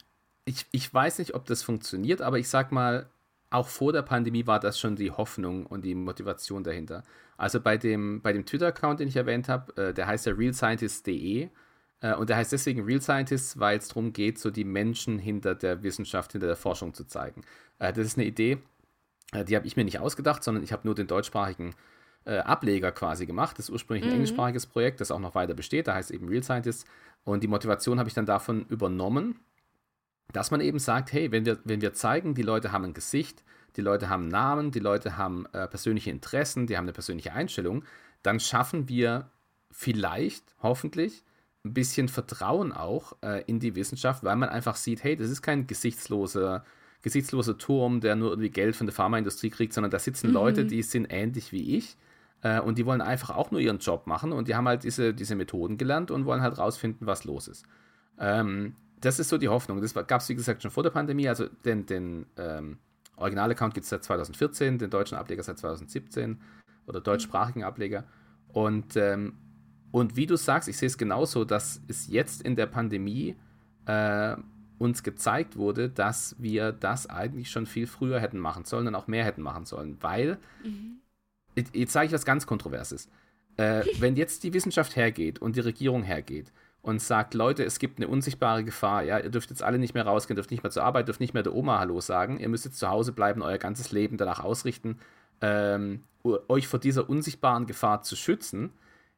ich, ich weiß nicht, ob das funktioniert, aber ich sag mal, auch vor der Pandemie war das schon die Hoffnung und die Motivation dahinter. Also bei dem, bei dem Twitter-Account, den ich erwähnt habe, äh, der heißt ja realscientist.de äh, und der heißt deswegen Real Scientists, weil es darum geht, so die Menschen hinter der Wissenschaft, hinter der Forschung zu zeigen. Äh, das ist eine Idee, die habe ich mir nicht ausgedacht, sondern ich habe nur den deutschsprachigen äh, Ableger quasi gemacht. Das ist ursprünglich ein mhm. englischsprachiges Projekt, das auch noch weiter besteht. Da heißt eben Real Scientists. Und die Motivation habe ich dann davon übernommen, dass man eben sagt, hey, wenn wir, wenn wir zeigen, die Leute haben ein Gesicht, die Leute haben Namen, die Leute haben äh, persönliche Interessen, die haben eine persönliche Einstellung, dann schaffen wir vielleicht, hoffentlich, ein bisschen Vertrauen auch äh, in die Wissenschaft, weil man einfach sieht, hey, das ist kein gesichtsloser gesichtsloser Turm, der nur irgendwie Geld von der Pharmaindustrie kriegt, sondern da sitzen mhm. Leute, die sind ähnlich wie ich äh, und die wollen einfach auch nur ihren Job machen und die haben halt diese, diese Methoden gelernt und wollen halt rausfinden, was los ist. Ähm, das ist so die Hoffnung. Das gab es, wie gesagt, schon vor der Pandemie. Also den, den ähm, Original-Account gibt es seit 2014, den deutschen Ableger seit 2017 oder deutschsprachigen Ableger. Und, ähm, und wie du sagst, ich sehe es genauso, dass es jetzt in der Pandemie äh, uns gezeigt wurde, dass wir das eigentlich schon viel früher hätten machen sollen und auch mehr hätten machen sollen, weil, mhm. jetzt sage ich was ganz Kontroverses, äh, wenn jetzt die Wissenschaft hergeht und die Regierung hergeht und sagt, Leute, es gibt eine unsichtbare Gefahr, ja, ihr dürft jetzt alle nicht mehr rausgehen, dürft nicht mehr zur Arbeit, dürft nicht mehr der Oma Hallo sagen, ihr müsst jetzt zu Hause bleiben, euer ganzes Leben danach ausrichten, ähm, euch vor dieser unsichtbaren Gefahr zu schützen,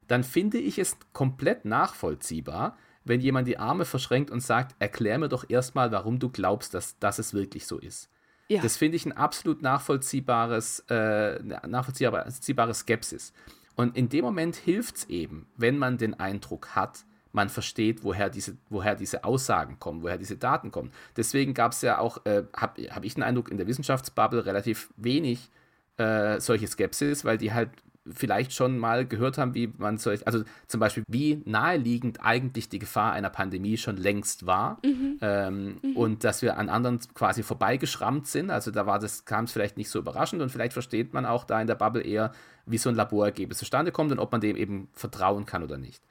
dann finde ich es komplett nachvollziehbar, wenn jemand die Arme verschränkt und sagt, erklär mir doch erstmal, warum du glaubst, dass, dass es wirklich so ist. Ja. Das finde ich ein absolut nachvollziehbares, äh, nachvollziehbare Skepsis. Und in dem Moment hilft es eben, wenn man den Eindruck hat, man versteht, woher diese, woher diese Aussagen kommen, woher diese Daten kommen. Deswegen gab es ja auch, äh, habe hab ich den Eindruck, in der Wissenschaftsbubble relativ wenig äh, solche Skepsis, weil die halt vielleicht schon mal gehört haben, wie man solch, also zum Beispiel, wie naheliegend eigentlich die Gefahr einer Pandemie schon längst war mhm. Ähm, mhm. und dass wir an anderen quasi vorbeigeschrammt sind. Also da war das, kam es vielleicht nicht so überraschend und vielleicht versteht man auch da in der Bubble eher, wie so ein Laborergebnis zustande kommt und ob man dem eben vertrauen kann oder nicht.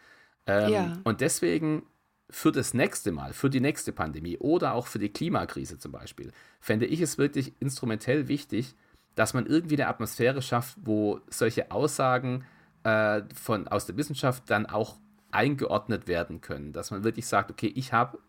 Ähm, ja. Und deswegen für das nächste Mal, für die nächste Pandemie oder auch für die Klimakrise zum Beispiel, fände ich es wirklich instrumentell wichtig, dass man irgendwie eine Atmosphäre schafft, wo solche Aussagen äh, von, aus der Wissenschaft dann auch eingeordnet werden können. Dass man wirklich sagt, okay, ich habe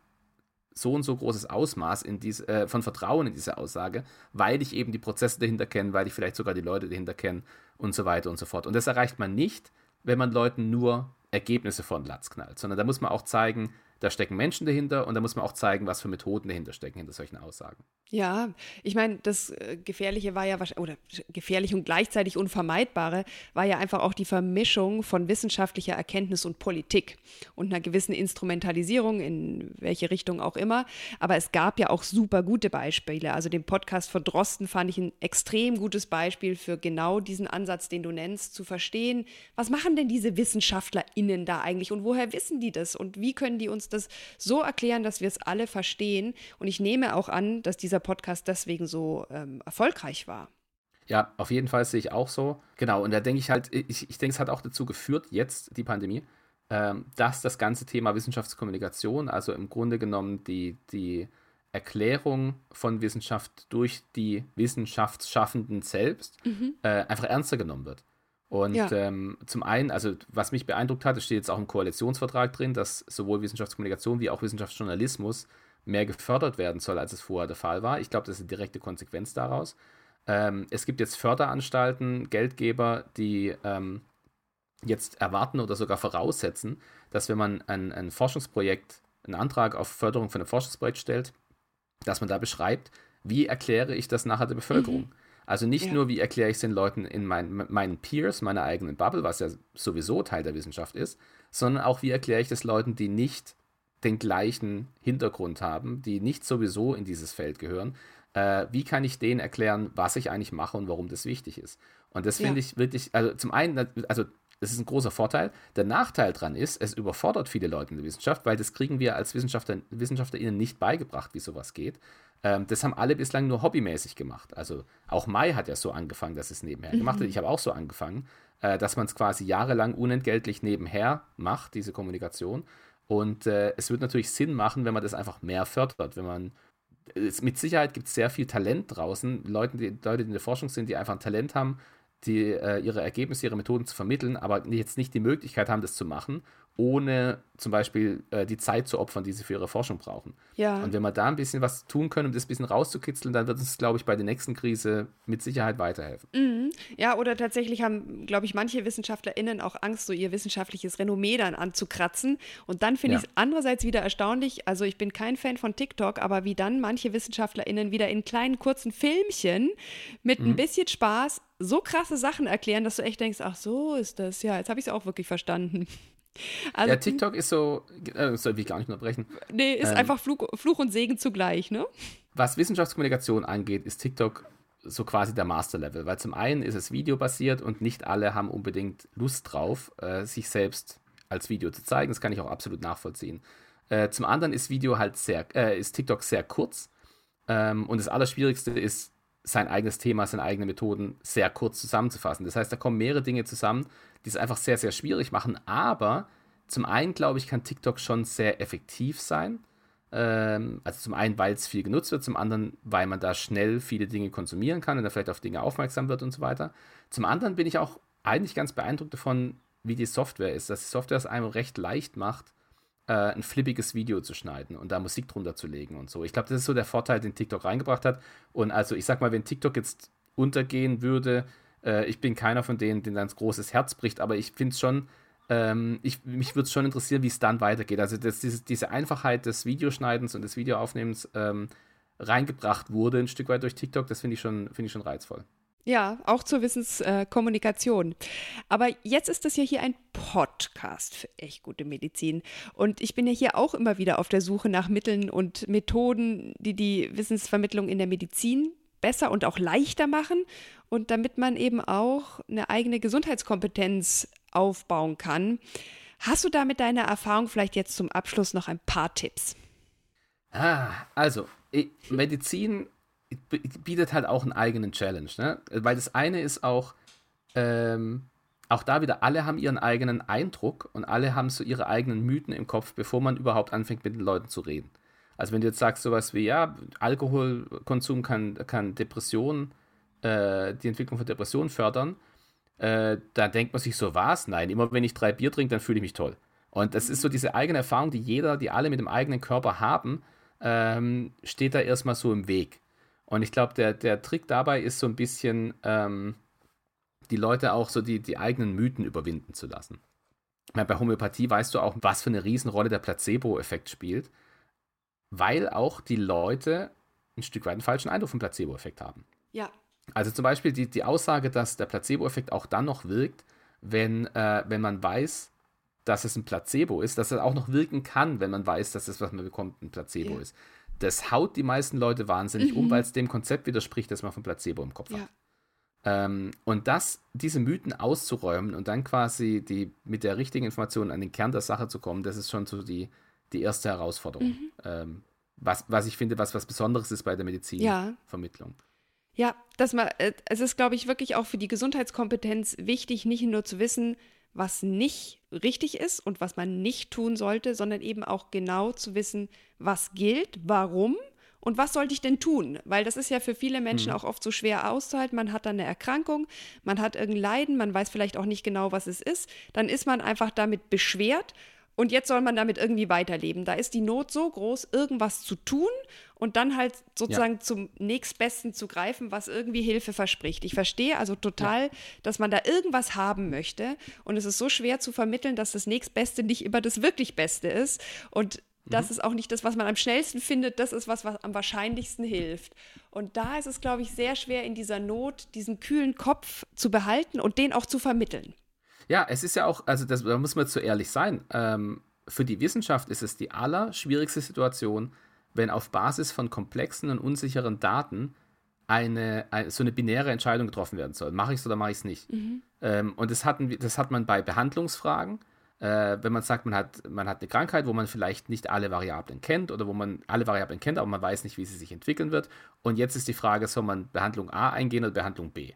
so und so großes Ausmaß in diese, äh, von Vertrauen in diese Aussage, weil ich eben die Prozesse dahinter kenne, weil ich vielleicht sogar die Leute dahinter kenne und so weiter und so fort. Und das erreicht man nicht, wenn man Leuten nur Ergebnisse von Latz knallt, sondern da muss man auch zeigen, da stecken Menschen dahinter und da muss man auch zeigen, was für Methoden dahinter stecken, hinter solchen Aussagen. Ja, ich meine, das äh, Gefährliche war ja, oder gefährlich und gleichzeitig Unvermeidbare, war ja einfach auch die Vermischung von wissenschaftlicher Erkenntnis und Politik und einer gewissen Instrumentalisierung, in welche Richtung auch immer. Aber es gab ja auch super gute Beispiele. Also den Podcast von Drosten fand ich ein extrem gutes Beispiel für genau diesen Ansatz, den du nennst, zu verstehen, was machen denn diese WissenschaftlerInnen da eigentlich und woher wissen die das und wie können die uns das so erklären, dass wir es alle verstehen. Und ich nehme auch an, dass dieser Podcast deswegen so ähm, erfolgreich war. Ja, auf jeden Fall sehe ich auch so. Genau, und da denke ich halt, ich, ich denke, es hat auch dazu geführt, jetzt die Pandemie, ähm, dass das ganze Thema Wissenschaftskommunikation, also im Grunde genommen die, die Erklärung von Wissenschaft durch die Wissenschaftsschaffenden selbst mhm. äh, einfach ernster genommen wird. Und ja. ähm, zum einen, also was mich beeindruckt hat, es steht jetzt auch im Koalitionsvertrag drin, dass sowohl Wissenschaftskommunikation wie auch Wissenschaftsjournalismus mehr gefördert werden soll, als es vorher der Fall war. Ich glaube, das ist eine direkte Konsequenz daraus. Ähm, es gibt jetzt Förderanstalten, Geldgeber, die ähm, jetzt erwarten oder sogar voraussetzen, dass wenn man ein, ein Forschungsprojekt, einen Antrag auf Förderung von einem Forschungsprojekt stellt, dass man da beschreibt, wie erkläre ich das nachher der Bevölkerung. Mhm. Also nicht ja. nur, wie erkläre ich es den Leuten in mein, meinen Peers, meiner eigenen Bubble, was ja sowieso Teil der Wissenschaft ist, sondern auch, wie erkläre ich das Leuten, die nicht den gleichen Hintergrund haben, die nicht sowieso in dieses Feld gehören. Äh, wie kann ich denen erklären, was ich eigentlich mache und warum das wichtig ist? Und das finde ja. ich wirklich, also zum einen, also das ist ein großer Vorteil. Der Nachteil daran ist, es überfordert viele Leute in der Wissenschaft, weil das kriegen wir als Wissenschaftler, WissenschaftlerInnen nicht beigebracht, wie sowas geht. Ähm, das haben alle bislang nur hobbymäßig gemacht. Also auch Mai hat ja so angefangen, dass es nebenher mhm. gemacht hat. Ich habe auch so angefangen, äh, dass man es quasi jahrelang unentgeltlich nebenher macht, diese Kommunikation. Und äh, es wird natürlich Sinn machen, wenn man das einfach mehr fördert, wenn man es, mit Sicherheit gibt es sehr viel Talent draußen, Leute die, Leute, die in der Forschung sind, die einfach ein Talent haben, die, äh, ihre Ergebnisse, ihre Methoden zu vermitteln, aber jetzt nicht die Möglichkeit haben, das zu machen ohne zum Beispiel äh, die Zeit zu opfern, die sie für ihre Forschung brauchen. Ja. Und wenn wir da ein bisschen was tun können, um das ein bisschen rauszukitzeln, dann wird es, glaube ich, bei der nächsten Krise mit Sicherheit weiterhelfen. Mhm. Ja, oder tatsächlich haben, glaube ich, manche WissenschaftlerInnen auch Angst, so ihr wissenschaftliches Renommee dann anzukratzen. Und dann finde ja. ich es andererseits wieder erstaunlich, also ich bin kein Fan von TikTok, aber wie dann manche WissenschaftlerInnen wieder in kleinen, kurzen Filmchen mit mhm. ein bisschen Spaß so krasse Sachen erklären, dass du echt denkst, ach so ist das. Ja, jetzt habe ich es auch wirklich verstanden. Also, ja, TikTok ist so, äh, soll ich gar nicht unterbrechen. Nee, ist ähm, einfach Fluch, Fluch und Segen zugleich, ne? Was Wissenschaftskommunikation angeht, ist TikTok so quasi der Master-Level, weil zum einen ist es videobasiert und nicht alle haben unbedingt Lust drauf, äh, sich selbst als Video zu zeigen. Das kann ich auch absolut nachvollziehen. Äh, zum anderen ist Video halt sehr, äh, ist TikTok sehr kurz ähm, und das Allerschwierigste ist, sein eigenes Thema, seine eigenen Methoden sehr kurz zusammenzufassen. Das heißt, da kommen mehrere Dinge zusammen, die es einfach sehr, sehr schwierig machen. Aber zum einen, glaube ich, kann TikTok schon sehr effektiv sein. Ähm, also zum einen, weil es viel genutzt wird, zum anderen, weil man da schnell viele Dinge konsumieren kann und da vielleicht auf Dinge aufmerksam wird und so weiter. Zum anderen bin ich auch eigentlich ganz beeindruckt davon, wie die Software ist, dass die Software es einem recht leicht macht, äh, ein flippiges Video zu schneiden und da Musik drunter zu legen und so. Ich glaube, das ist so der Vorteil, den TikTok reingebracht hat. Und also ich sag mal, wenn TikTok jetzt untergehen würde, äh, ich bin keiner von denen, den dann großes Herz bricht, aber ich finde es schon, ähm, ich, mich würde es schon interessieren, wie es dann weitergeht. Also, dass diese, diese Einfachheit des Videoschneidens und des Videoaufnehmens ähm, reingebracht wurde, ein Stück weit durch TikTok, das finde ich, find ich schon reizvoll. Ja, auch zur Wissenskommunikation. Äh, Aber jetzt ist das ja hier ein Podcast für echt gute Medizin. Und ich bin ja hier auch immer wieder auf der Suche nach Mitteln und Methoden, die die Wissensvermittlung in der Medizin besser und auch leichter machen und damit man eben auch eine eigene Gesundheitskompetenz aufbauen kann. Hast du da mit deiner Erfahrung vielleicht jetzt zum Abschluss noch ein paar Tipps? Ah, also Medizin bietet halt auch einen eigenen Challenge, ne? Weil das eine ist auch, ähm, auch da wieder, alle haben ihren eigenen Eindruck und alle haben so ihre eigenen Mythen im Kopf, bevor man überhaupt anfängt, mit den Leuten zu reden. Also wenn du jetzt sagst sowas wie, ja, Alkoholkonsum kann, kann Depressionen, äh, die Entwicklung von Depressionen fördern, äh, da denkt man sich so, was? Nein, immer wenn ich drei Bier trinke, dann fühle ich mich toll. Und das ist so diese eigene Erfahrung, die jeder, die alle mit dem eigenen Körper haben, ähm, steht da erstmal so im Weg. Und ich glaube, der, der Trick dabei ist so ein bisschen, ähm, die Leute auch so die, die eigenen Mythen überwinden zu lassen. bei Homöopathie weißt du auch, was für eine Riesenrolle der Placebo-Effekt spielt, weil auch die Leute ein Stück weit einen falschen Eindruck vom Placebo-Effekt haben. Ja. Also zum Beispiel die, die Aussage, dass der Placebo-Effekt auch dann noch wirkt, wenn, äh, wenn man weiß, dass es ein Placebo ist, dass es auch noch wirken kann, wenn man weiß, dass das, was man bekommt, ein Placebo ja. ist. Das haut die meisten Leute wahnsinnig mhm. um, weil es dem Konzept widerspricht, dass man von Placebo im Kopf ja. hat. Ähm, und das, diese Mythen auszuräumen und dann quasi die, mit der richtigen Information an den Kern der Sache zu kommen, das ist schon so die, die erste Herausforderung. Mhm. Ähm, was, was ich finde, was was Besonderes ist bei der Medizinvermittlung. Ja. ja, dass man, äh, es ist, glaube ich, wirklich auch für die Gesundheitskompetenz wichtig, nicht nur zu wissen, was nicht richtig ist und was man nicht tun sollte, sondern eben auch genau zu wissen, was gilt, warum und was sollte ich denn tun? Weil das ist ja für viele Menschen mhm. auch oft so schwer auszuhalten. Man hat dann eine Erkrankung, man hat irgendein Leiden, man weiß vielleicht auch nicht genau, was es ist. Dann ist man einfach damit beschwert und jetzt soll man damit irgendwie weiterleben. Da ist die Not so groß, irgendwas zu tun und dann halt sozusagen ja. zum nächstbesten zu greifen, was irgendwie Hilfe verspricht. Ich verstehe also total, ja. dass man da irgendwas haben möchte und es ist so schwer zu vermitteln, dass das nächstbeste nicht immer das wirklich Beste ist und das mhm. ist auch nicht das, was man am schnellsten findet, das ist was, was am wahrscheinlichsten hilft. Und da ist es, glaube ich, sehr schwer in dieser Not, diesen kühlen Kopf zu behalten und den auch zu vermitteln. Ja, es ist ja auch, also das, da muss man zu ehrlich sein. Ähm, für die Wissenschaft ist es die allerschwierigste Situation, wenn auf Basis von komplexen und unsicheren Daten eine, eine so eine binäre Entscheidung getroffen werden soll. Mache ich es oder mache ich es nicht? Mhm. Ähm, und das, hatten, das hat man bei Behandlungsfragen. Äh, wenn man sagt, man hat, man hat eine Krankheit, wo man vielleicht nicht alle Variablen kennt oder wo man alle Variablen kennt, aber man weiß nicht, wie sie sich entwickeln wird. Und jetzt ist die Frage, soll man Behandlung A eingehen oder Behandlung B?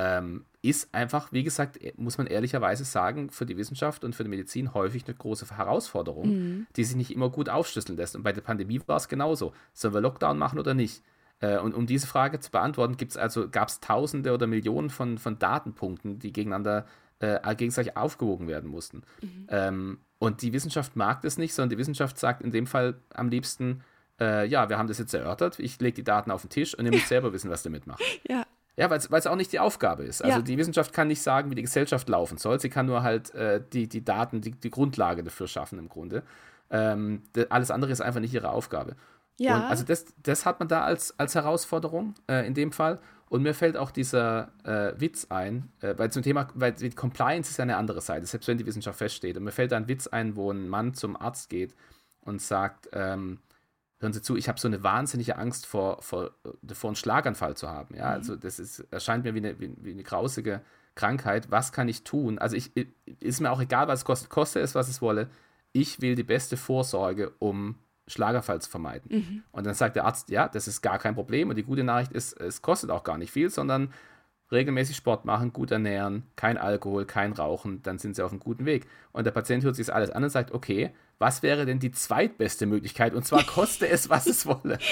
ähm, ist einfach, wie gesagt, e, muss man ehrlicherweise sagen, für die Wissenschaft und für die Medizin häufig eine große Herausforderung, mhm. die sich nicht immer gut aufschlüsseln lässt. Und bei der Pandemie war es genauso. Sollen wir Lockdown machen oder nicht? Äh, und um diese Frage zu beantworten, gibt's also, gab es Tausende oder Millionen von, von Datenpunkten, die gegeneinander äh, gegenseitig aufgewogen werden mussten. Mhm. Ähm, und die Wissenschaft mag das nicht, sondern die Wissenschaft sagt in dem Fall am liebsten, äh, ja, wir haben das jetzt erörtert, ich lege die Daten auf den Tisch und ihr müsst selber wissen, was damit macht. Ja. Ja, weil es auch nicht die Aufgabe ist. Also ja. die Wissenschaft kann nicht sagen, wie die Gesellschaft laufen soll. Sie kann nur halt äh, die, die Daten, die, die Grundlage dafür schaffen im Grunde. Ähm, alles andere ist einfach nicht ihre Aufgabe. Ja. Und also das, das hat man da als, als Herausforderung äh, in dem Fall. Und mir fällt auch dieser äh, Witz ein, äh, weil zum Thema, weil Compliance ist ja eine andere Seite, selbst wenn die Wissenschaft feststeht. Und mir fällt da ein Witz ein, wo ein Mann zum Arzt geht und sagt, ähm, hören Sie zu, ich habe so eine wahnsinnige Angst vor, vor, vor einem Schlaganfall zu haben. Ja, mhm. also das ist, erscheint mir wie eine, wie, wie eine grausige Krankheit. Was kann ich tun? Also ich, ist mir auch egal, was es kostet, koste es, was es wolle. Ich will die beste Vorsorge, um Schlaganfall zu vermeiden. Mhm. Und dann sagt der Arzt, ja, das ist gar kein Problem. Und die gute Nachricht ist, es kostet auch gar nicht viel, sondern regelmäßig Sport machen, gut ernähren, kein Alkohol, kein Rauchen, dann sind sie auf einem guten Weg. Und der Patient hört sich das alles an und sagt, okay, was wäre denn die zweitbeste Möglichkeit? Und zwar koste es, was es wolle.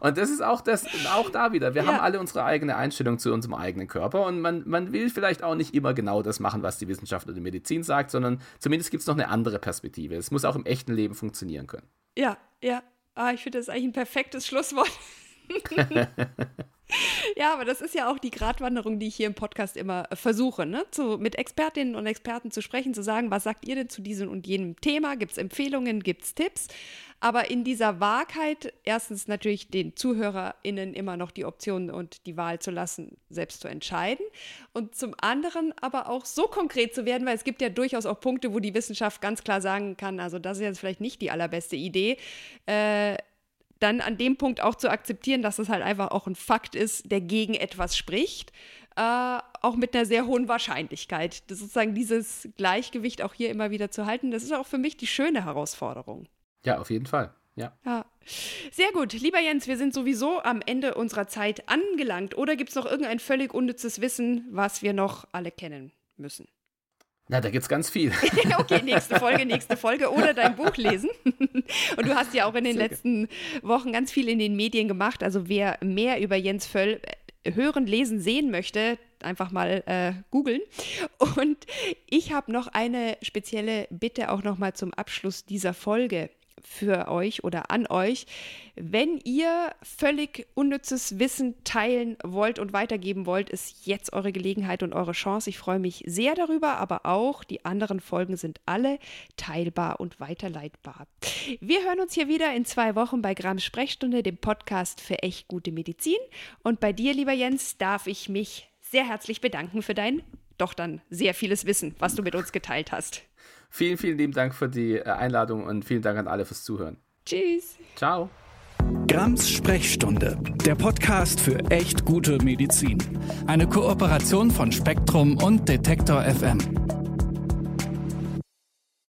Und das ist auch das, auch da wieder. Wir ja. haben alle unsere eigene Einstellung zu unserem eigenen Körper und man, man will vielleicht auch nicht immer genau das machen, was die Wissenschaft oder die Medizin sagt, sondern zumindest gibt es noch eine andere Perspektive. Es muss auch im echten Leben funktionieren können. Ja, ja. Ah, ich finde das eigentlich ein perfektes Schlusswort. Ja, aber das ist ja auch die Gratwanderung, die ich hier im Podcast immer äh, versuche, ne? Zu, mit Expertinnen und Experten zu sprechen, zu sagen, was sagt ihr denn zu diesem und jenem Thema? Gibt es Empfehlungen, gibt es Tipps? Aber in dieser Wahrheit, erstens natürlich den ZuhörerInnen immer noch die Option und die Wahl zu lassen, selbst zu entscheiden. Und zum anderen aber auch so konkret zu werden, weil es gibt ja durchaus auch Punkte, wo die Wissenschaft ganz klar sagen kann, also das ist jetzt vielleicht nicht die allerbeste Idee. Äh, dann an dem Punkt auch zu akzeptieren, dass es halt einfach auch ein Fakt ist, der gegen etwas spricht, äh, auch mit einer sehr hohen Wahrscheinlichkeit. Das sozusagen dieses Gleichgewicht auch hier immer wieder zu halten, das ist auch für mich die schöne Herausforderung. Ja, auf jeden Fall. Ja. ja. Sehr gut. Lieber Jens, wir sind sowieso am Ende unserer Zeit angelangt. Oder gibt es noch irgendein völlig unnützes Wissen, was wir noch alle kennen müssen? Na, da gibt es ganz viel. okay, nächste Folge, nächste Folge oder dein Buch lesen. Und du hast ja auch in den Sehr letzten Wochen ganz viel in den Medien gemacht. Also wer mehr über Jens Völl äh, hören, lesen, sehen möchte, einfach mal äh, googeln. Und ich habe noch eine spezielle Bitte auch noch mal zum Abschluss dieser Folge. Für euch oder an euch. Wenn ihr völlig unnützes Wissen teilen wollt und weitergeben wollt, ist jetzt eure Gelegenheit und eure Chance. Ich freue mich sehr darüber, aber auch die anderen Folgen sind alle teilbar und weiterleitbar. Wir hören uns hier wieder in zwei Wochen bei Gramm Sprechstunde, dem Podcast für echt gute Medizin. Und bei dir, lieber Jens, darf ich mich sehr herzlich bedanken für dein doch dann sehr vieles Wissen, was du mit uns geteilt hast. Vielen, vielen lieben Dank für die äh, Einladung und vielen Dank an alle fürs Zuhören. Tschüss. Ciao. Grams Sprechstunde, der Podcast für echt gute Medizin. Eine Kooperation von Spektrum und Detektor FM.